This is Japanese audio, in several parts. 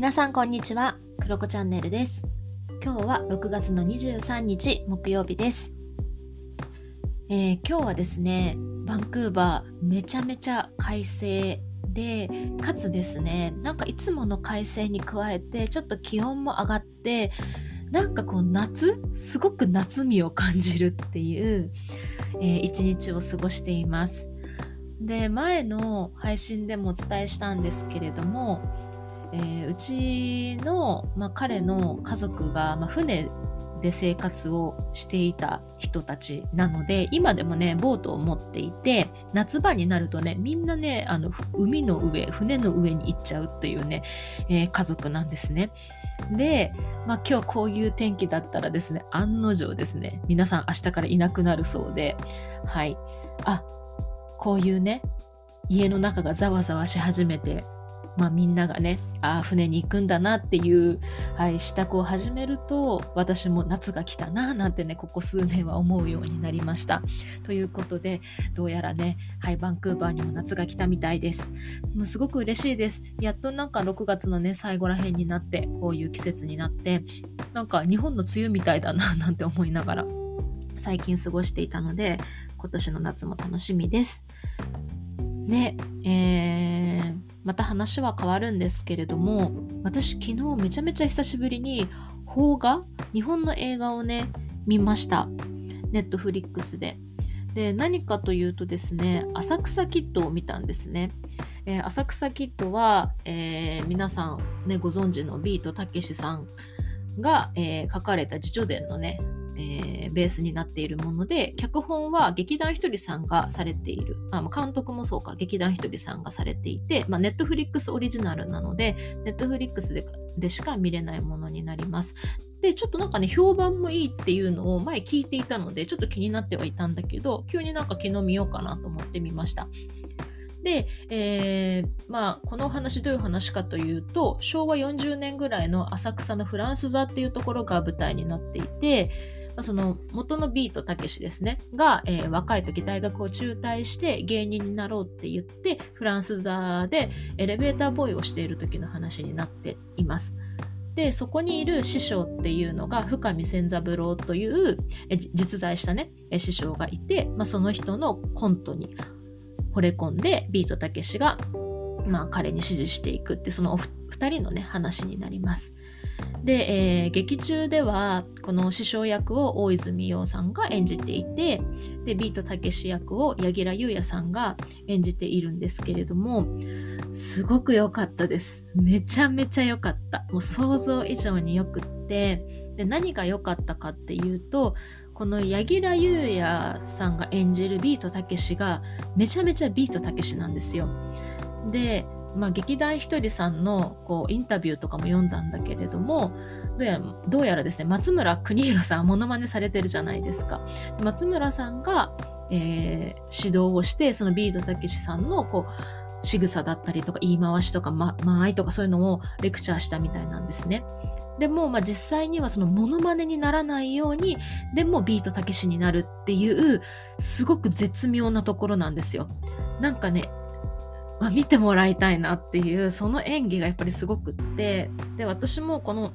皆さんこんにちは、クロコチャンネルです。今日は6月の23日木曜日です。えー、今日はですね、バンクーバーめちゃめちゃ快晴で、かつですね、なんかいつもの快晴に加えてちょっと気温も上がって、なんかこう夏すごく夏味を感じるっていう、えー、一日を過ごしています。で前の配信でもお伝えしたんですけれども、えー、うちの、まあ、彼の家族が、まあ、船で生活をしていた人たちなので今でもねボートを持っていて夏場になるとねみんなねあの海の上船の上に行っちゃうっていうね、えー、家族なんですね。で、まあ、今日こういう天気だったらですね案の定ですね皆さん明日からいなくなるそうではいあこういうね家の中がざわざわし始めてまあ、みんながねああ船に行くんだなっていう、はい、支度を始めると私も夏が来たななんてねここ数年は思うようになりました。ということでどうやらね、はい、バンクーバーにも夏が来たみたいです。もうすごく嬉しいです。やっとなんか6月のね最後らへんになってこういう季節になってなんか日本の梅雨みたいだな なんて思いながら最近過ごしていたので今年の夏も楽しみです。で、えー、また話は変わるんですけれども私昨日めちゃめちゃ久しぶりに邦画？日本の映画をね見ました。ネットフリックスで。で何かというとですね浅草キッドを見たんですね、えー、浅草キッドは、えー、皆さんねご存知のビートたけしさんが、えー、書かれた自叙伝のねえー、ベースになっているもので脚本は劇団ひとりさんがされているあ監督もそうか劇団ひとりさんがされていて、ま、ネットフリックスオリジナルなのでネットフリックスででしか見れないものになります。でちょっとなんかね評判もいいっていうのを前聞いていたのでちょっと気になってはいたんだけど急になんか昨日見ようかなと思ってみました。で、えー、まあこのお話どういう話かというと昭和40年ぐらいの浅草のフランス座っていうところが舞台になっていてその元のビートたけしですねが、えー、若い時大学を中退して芸人になろうって言ってフランス座でエレベーターボーイをしている時の話になっています。でそこにいる師匠っていうのが深見千三郎という実在したね師匠がいて、まあ、その人のコントに惚れ込んでビートたけしが、まあ、彼に指示していくってその2人のね話になります。で、えー、劇中ではこの師匠役を大泉洋さんが演じていてでビートたけし役を柳楽優弥さんが演じているんですけれどもすごく良かったです。めちゃめちゃ良かった。もう想像以上によくって。で何が良かったかっていうとこの柳楽優弥さんが演じるビートたけしがめちゃめちゃビートたけしなんですよ。でまあ、劇団ひとりさんのこうインタビューとかも読んだんだけれどもどうやらどうやらですね松村邦弘さんモノマネされてるじゃないですか。松村さんが、えー、指導をしてそのビートたけしさんのこう仕草だったりとか言い回しとか、ま、間合いとかそういうのをレクチャーしたみたいなんですね。でも、まあ、実際にはそのモノマネにならないようにでもビートたけしになるっていうすごく絶妙なところなんですよ。なんかねまあ、見てもらいたいなっていうその演技がやっぱりすごくってで私もこの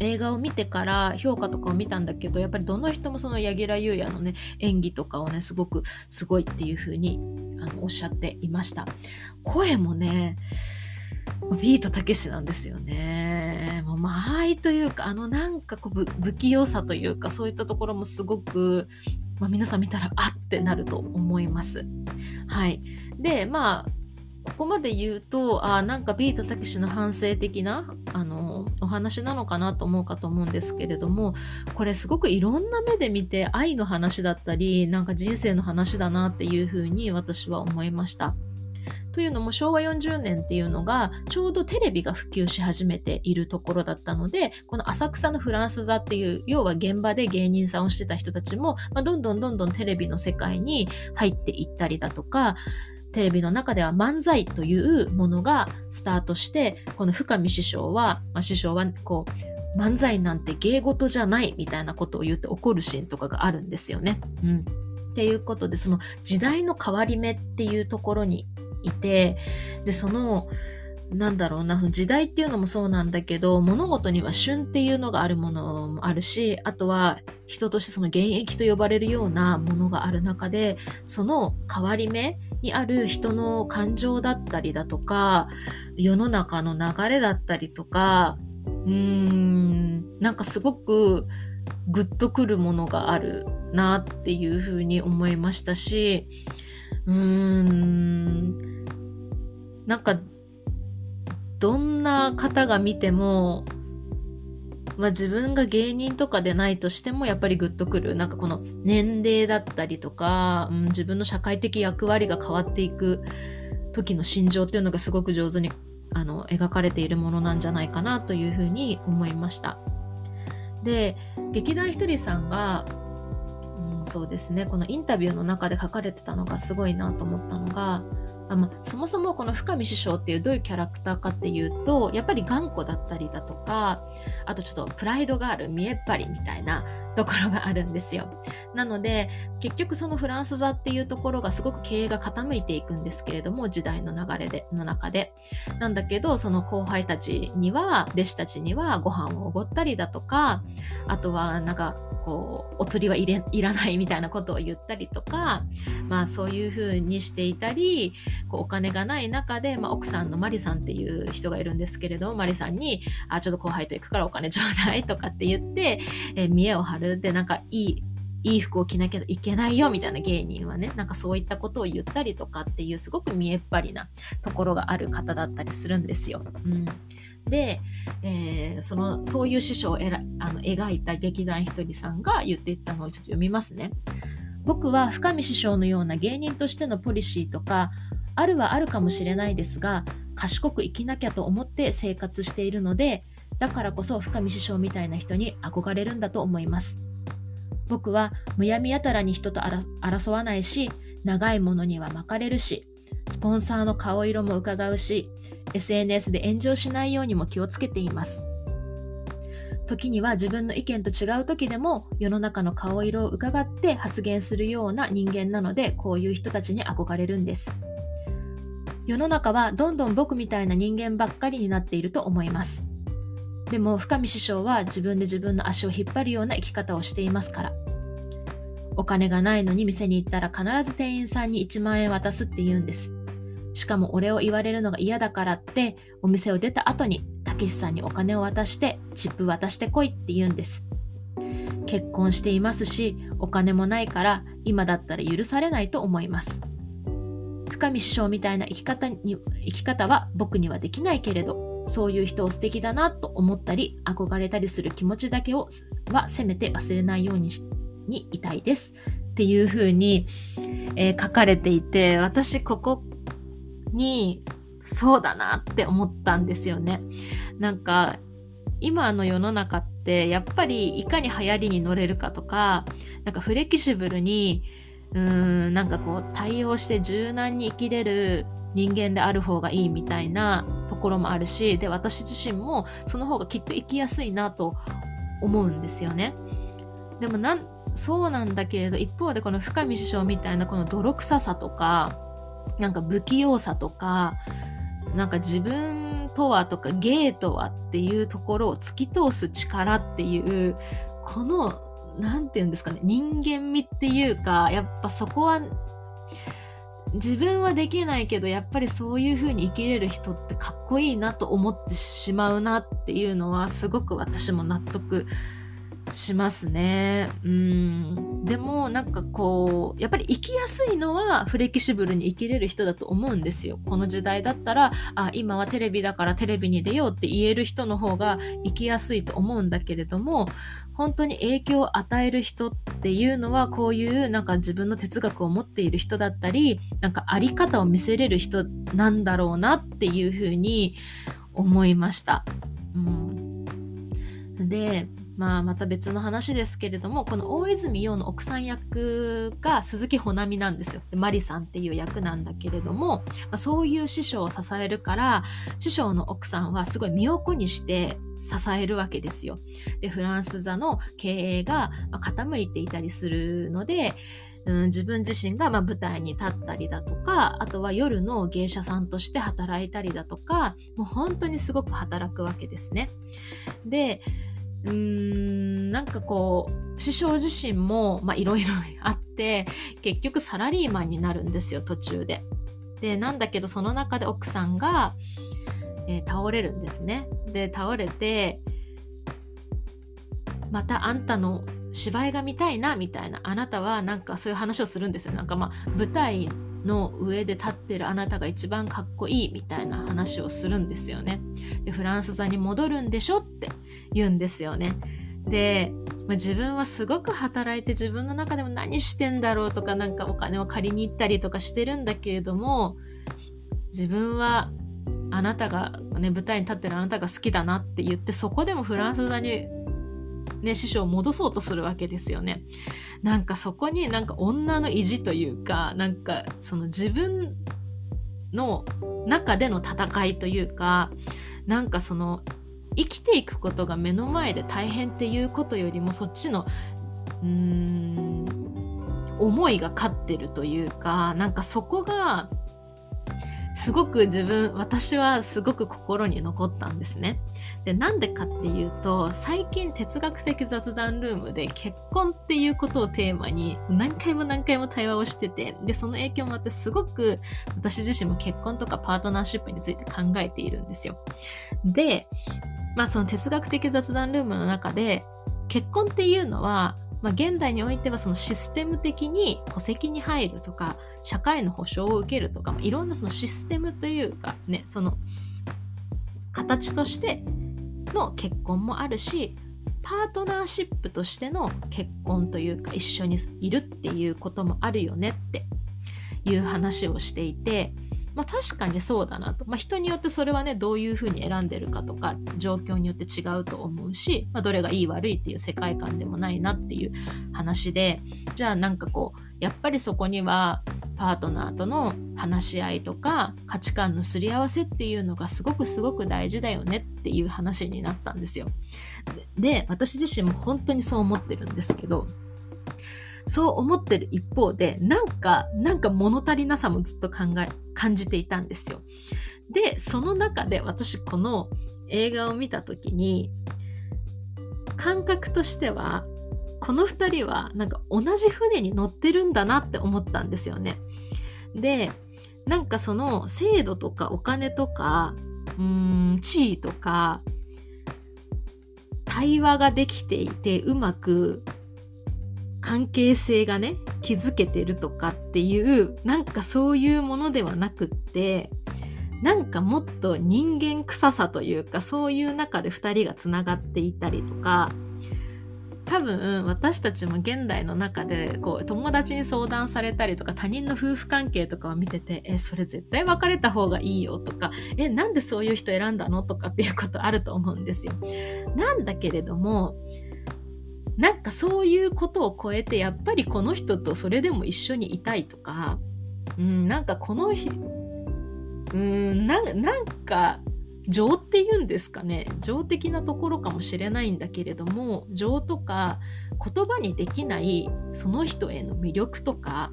映画を見てから評価とかを見たんだけどやっぱりどの人もその柳楽優弥のね演技とかをねすごくすごいっていう風にあのおっしゃっていました声もねビートたけしなんですよね。もう間合いというか、あのなんかこう不器用さというか、そういったところもすごく、まあ、皆さん見たら、あってなると思います。はい。で、まあ、ここまで言うとあなんかビートたけしの反省的なあのお話なのかなと思うかと思うんですけれどもこれすごくいろんな目で見て愛の話だったりなんか人生の話だなっていうふうに私は思いました。というのも昭和40年っていうのがちょうどテレビが普及し始めているところだったのでこの浅草のフランス座っていう要は現場で芸人さんをしてた人たちも、まあ、どんどんどんどんテレビの世界に入っていったりだとかテレビの中では漫才というものがスタートしてこの深見師匠は、まあ、師匠はこう漫才なんて芸事じゃないみたいなことを言って怒るシーンとかがあるんですよね。うん、っていうことでその時代の変わり目っていうところにいてでそのなんだろうな、時代っていうのもそうなんだけど、物事には旬っていうのがあるものもあるし、あとは人としてその現役と呼ばれるようなものがある中で、その変わり目にある人の感情だったりだとか、世の中の流れだったりとか、うーん、なんかすごくグッとくるものがあるなっていうふうに思いましたし、うーん、なんかどんな方が見ても、まあ、自分が芸人とかでないとしてもやっぱりグッとくる。なんかこの年齢だったりとか、うん、自分の社会的役割が変わっていく時の心情っていうのがすごく上手にあの描かれているものなんじゃないかなというふうに思いました。で劇団ひとりさんが、うん、そうですねこのインタビューの中で書かれてたのがすごいなと思ったのがあまそもそもこの深見師匠っていうどういうキャラクターかっていうとやっぱり頑固だったりだとかあとちょっとプライドがある見えっ張りみたいなところがあるんですよ。なので結局そのフランス座っていうところがすごく経営が傾いていくんですけれども時代の流れでの中で。なんだけどその後輩たちには弟子たちにはご飯をおごったりだとかあとはなんかこうお釣りはいれいらないみたいなことを言ったりとかまあそういうふうにしていたりこうお金がない中で、まあ、奥さんのマリさんっていう人がいるんですけれどマリさんに「あちょっと後輩と行くからお金ちょうだい」とかって言って、えー、見栄を張るでなんかいいいい服を着なきゃいけないよみたいな芸人はねなんかそういったことを言ったりとかっていうすごく見えっ張りなところがある方だったりするんですよ。うん、で、えー、そのそういう師匠をえらあの描いた劇団ひとりさんが言っていったのをちょっと読みますね。僕は深見師匠のような芸人としてのポリシーとかあるはあるかもしれないですが賢く生きなきゃと思って生活しているのでだからこそ深見師匠みたいな人に憧れるんだと思います。僕はむやみやたらに人と争わないし長いものには巻かれるしスポンサーの顔色も伺うし SNS で炎上しないようにも気をつけています時には自分の意見と違う時でも世の中の顔色を伺って発言するような人間なのでこういう人たちに憧れるんです世の中はどんどん僕みたいな人間ばっかりになっていると思います。でも深見師匠は自分で自分の足を引っ張るような生き方をしていますから。お金がないのに店に行ったら必ず店員さんに1万円渡すって言うんです。しかも俺を言われるのが嫌だからってお店を出た後にたけしさんにお金を渡してチップ渡してこいって言うんです。結婚していますしお金もないから今だったら許されないと思います。深見師匠みたいな生き方に生き方は僕にはできないけれどそういう人を素敵だなと思ったり憧れたりする気持ちだけをはせめて忘れないようににいたいですっていう風に、えー、書かれていて私ここにそうだなって思ったんですよね。なんか今の世の中ってやっぱりいかに流行りに乗れるかとかなんかフレキシブルにうんなんかこう対応して柔軟に生きれる人間である方がいいみたいなところもあるしで私自身もその方がきっと生きやすいなと思うんですよね。でもなんそうなんだけれど一方でこの深見師匠みたいなこの泥臭さとかなんか不器用さとかなんか自分とはとか芸とはっていうところを突き通す力っていうこの何て言うんですかね人間味っていうかやっぱそこは自分はできないけどやっぱりそういう風に生きれる人ってかっこいいなと思ってしまうなっていうのはすごく私も納得しますね。うん。でもなんかこう、やっぱり生きやすいのはフレキシブルに生きれる人だと思うんですよ。この時代だったら、あ、今はテレビだからテレビに出ようって言える人の方が生きやすいと思うんだけれども、本当に影響を与える人っていうのはこういうなんか自分の哲学を持っている人だったりなんかあり方を見せれる人なんだろうなっていうふうに思いました。うん、でまあ、また別の話ですけれどもこの大泉洋の奥さん役が鈴木保奈美なんですよでマリさんっていう役なんだけれども、まあ、そういう師匠を支えるから師匠の奥さんはすごい身を粉にして支えるわけですよでフランス座の経営が傾いていたりするのでうん、自分自身がま舞台に立ったりだとかあとは夜の芸者さんとして働いたりだとかもう本当にすごく働くわけですね。でうーんなんかこう師匠自身もいろいろ あって結局サラリーマンになるんですよ途中で。でなんだけどその中で奥さんが、えー、倒れるんですね。で倒れてまたあんたの芝居が見たいなみたいなあなたはなんかそういう話をするんですよなんかまあ舞台の上で立ってるあなたが一番かっこいいみたいな話をするんですよね。でフランス座に戻るんでしょって言うんですよね。で、まあ、自分はすごく働いて自分の中でも何してんだろうとかなんかお金を借りに行ったりとかしてるんだけれども自分はあなたが、ね、舞台に立ってるあなたが好きだなって言ってそこでもフランス座にね、師匠を戻そうとするわけですよね。なんかそこになんか女の意地というか、なんかその自分の中での戦いというか、なんかその生きていくことが目の前で大変っていうことよりもそっちのうーん思いが勝ってるというかなんかそこがすごく自分私はすごく心に残ったんですね。でなんでかっていうと最近哲学的雑談ルームで結婚っていうことをテーマに何回も何回も対話をしててでその影響もあってすごく私自身も結婚とかパートナーシップについて考えているんですよ。でまあその哲学的雑談ルームの中で結婚っていうのはまあ、現代においてはそのシステム的に戸籍に入るとか社会の保障を受けるとか、まあ、いろんなそのシステムというかねその形としての結婚もあるしパートナーシップとしての結婚というか一緒にいるっていうこともあるよねっていう話をしていてまあ、確かにそうだなと、まあ、人によってそれはねどういうふうに選んでるかとか状況によって違うと思うし、まあ、どれがいい悪いっていう世界観でもないなっていう話でじゃあなんかこうやっぱりそこにはパートナーとの話し合いとか価値観のすり合わせっていうのがすごくすごく大事だよねっていう話になったんですよ。で私自身も本当にそう思ってるんですけどそう思ってる一方で、なんか、なんか物足りなさもずっと考え、感じていたんですよ。で、その中で私この映画を見た時に、感覚としては、この2人はなんか同じ船に乗ってるんだなって思ったんですよね。で、なんかその制度とかお金とか、うーん、地位とか、対話ができていてうまく関係性がね築けてるとかっていうなんかそういうものではなくってなんかもっと人間臭さというかそういう中で2人がつながっていたりとか多分私たちも現代の中でこう友達に相談されたりとか他人の夫婦関係とかを見ててえそれ絶対別れた方がいいよとかえなんでそういう人選んだのとかっていうことあると思うんですよ。なんだけれどもなんかそういうことを超えてやっぱりこの人とそれでも一緒にいたいとか、うん、なんかこの日うんなんか情っていうんですかね。情的なところかもしれないんだけれども情とか言葉にできないその人への魅力とか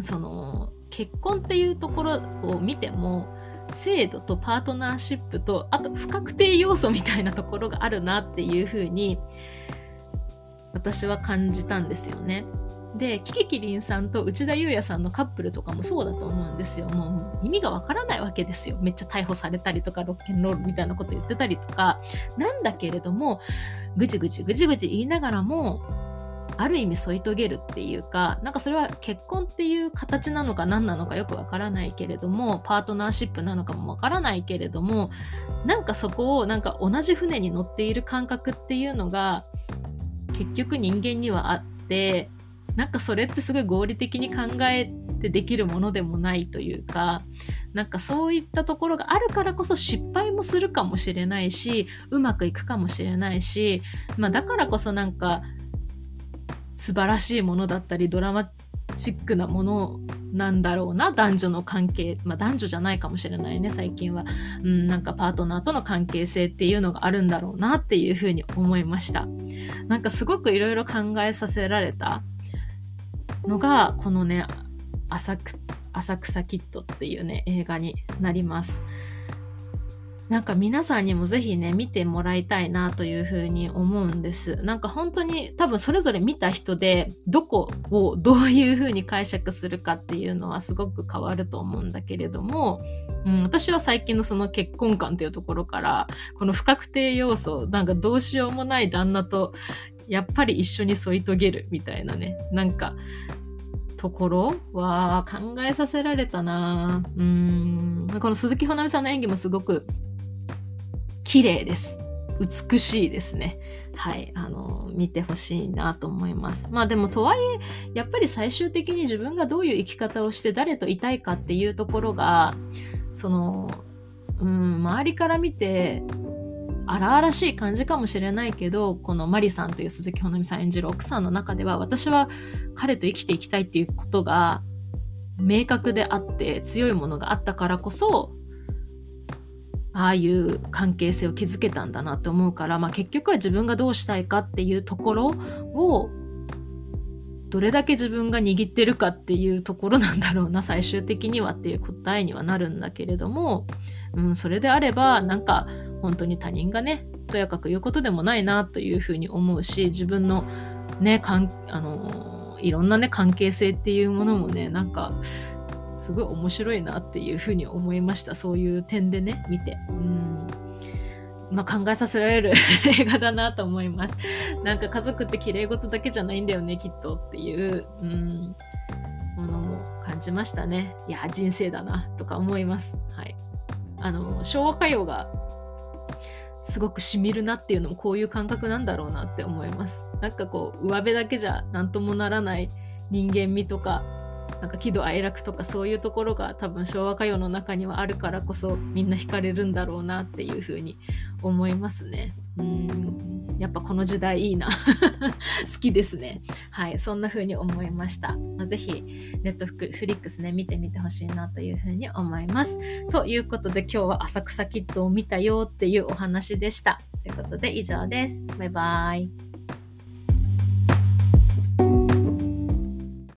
その結婚っていうところを見ても制度とパートナーシップとあと不確定要素みたいなところがあるなっていうふうに私は感じたんですよね。でキキキリンさんと内田裕也さんのカップルとかもそうだと思うんですよ。もう意味がわからないわけですよ。めっちゃ逮捕されたりとかロッケンロールみたいなこと言ってたりとか。なんだけれどもぐちぐちぐちぐち言いながらもある意味添い遂げるっていうかなんかそれは結婚っていう形なのか何なのかよくわからないけれどもパートナーシップなのかもわからないけれどもなんかそこをなんか同じ船に乗っている感覚っていうのが結局人間にはあってなんかそれってすごい合理的に考えてできるものでもないというかなんかそういったところがあるからこそ失敗もするかもしれないしうまくいくかもしれないし、まあ、だからこそなんか素晴らしいものだったりドラマチックなものなんだろうな男女の関係まあ男女じゃないかもしれないね最近は、うん、なんかパートナーとの関係性っていうのがあるんだろうなっていうふうに思いましたなんかすごくいろいろ考えさせられたのがこのね浅草キッドっていうね映画になります。なんか皆さんにもぜひね見てもらいたいなというふうに思うんです。なんか本当に多分それぞれ見た人でどこをどういうふうに解釈するかっていうのはすごく変わると思うんだけれども、うん、私は最近のその結婚観っていうところからこの不確定要素なんかどうしようもない旦那とやっぱり一緒に添い遂げるみたいなねなんかところは考えさせられたな。うん。この鈴木保奈美さんの演技もすごく綺麗です。美しいですね。はい。あの、見てほしいなと思います。まあでも、とはいえ、やっぱり最終的に自分がどういう生き方をして誰といたいかっていうところが、その、うん、周りから見て、荒々しい感じかもしれないけど、このマリさんという鈴木保奈美さん演じる奥さんの中では、私は彼と生きていきたいっていうことが明確であって強いものがあったからこそああいう関係性を築けたんだなって思うから、まあ、結局は自分がどうしたいかっていうところをどれだけ自分が握ってるかっていうところなんだろうな最終的にはっていう答えにはなるんだけれども、うん、それであればなんか本当に他人がねとやかく言うことでもないなというふうに思うし自分のねかんあのいろんなね関係性っていうものもねなんかすごい面白いなっていうふうに思いました。そういう点でね見て。うん。まあ、考えさせられる 映画だなと思います。なんか家族って綺麗事だけじゃないんだよねきっとっていう。うん。ものも感じましたね。いや人生だなとか思います。はい。あの昭和歌謡がすごくしみるなっていうのもこういう感覚なんだろうなって思います。なんかこう上辺だけじゃ何ともならない人間味とかなんか喜怒哀楽とかそういうところが多分昭和歌謡の中にはあるからこそみんな惹かれるんだろうなっていうふうに思いますね。うんやっぱこの時代いいな 好きですね。はいそんな風に思いました。まあ、ぜひネットフリックスね見てみてほしいなという風に思います。ということで今日は浅草キッドを見たよっていうお話でした。ということで以上です。バイバイ。